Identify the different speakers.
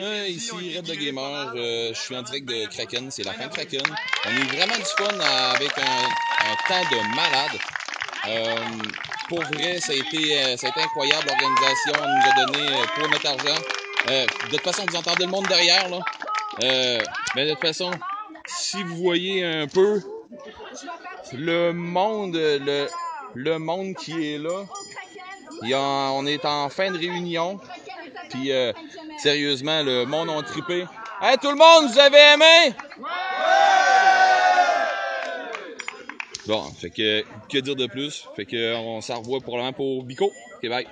Speaker 1: Euh, ici, Red the Gamer, euh, je suis en direct de Kraken, c'est la fin de Kraken. On eu vraiment du fun avec un, un temps de malade. Euh, pour vrai, ça a, été, euh, ça a été incroyable, l'organisation nous a donné euh, pour notre argent. Euh, de toute façon, vous entendez le monde derrière, là. Euh, mais de toute façon, si vous voyez un peu le monde, le, le monde qui est là, il y a, on est en fin de réunion. Puis euh, sérieusement, le monde a trippé. Hey tout le monde, vous avez aimé? Bon, fait que que dire de plus? Fait que on s'en revoit probablement pour Bico. Ok, bye.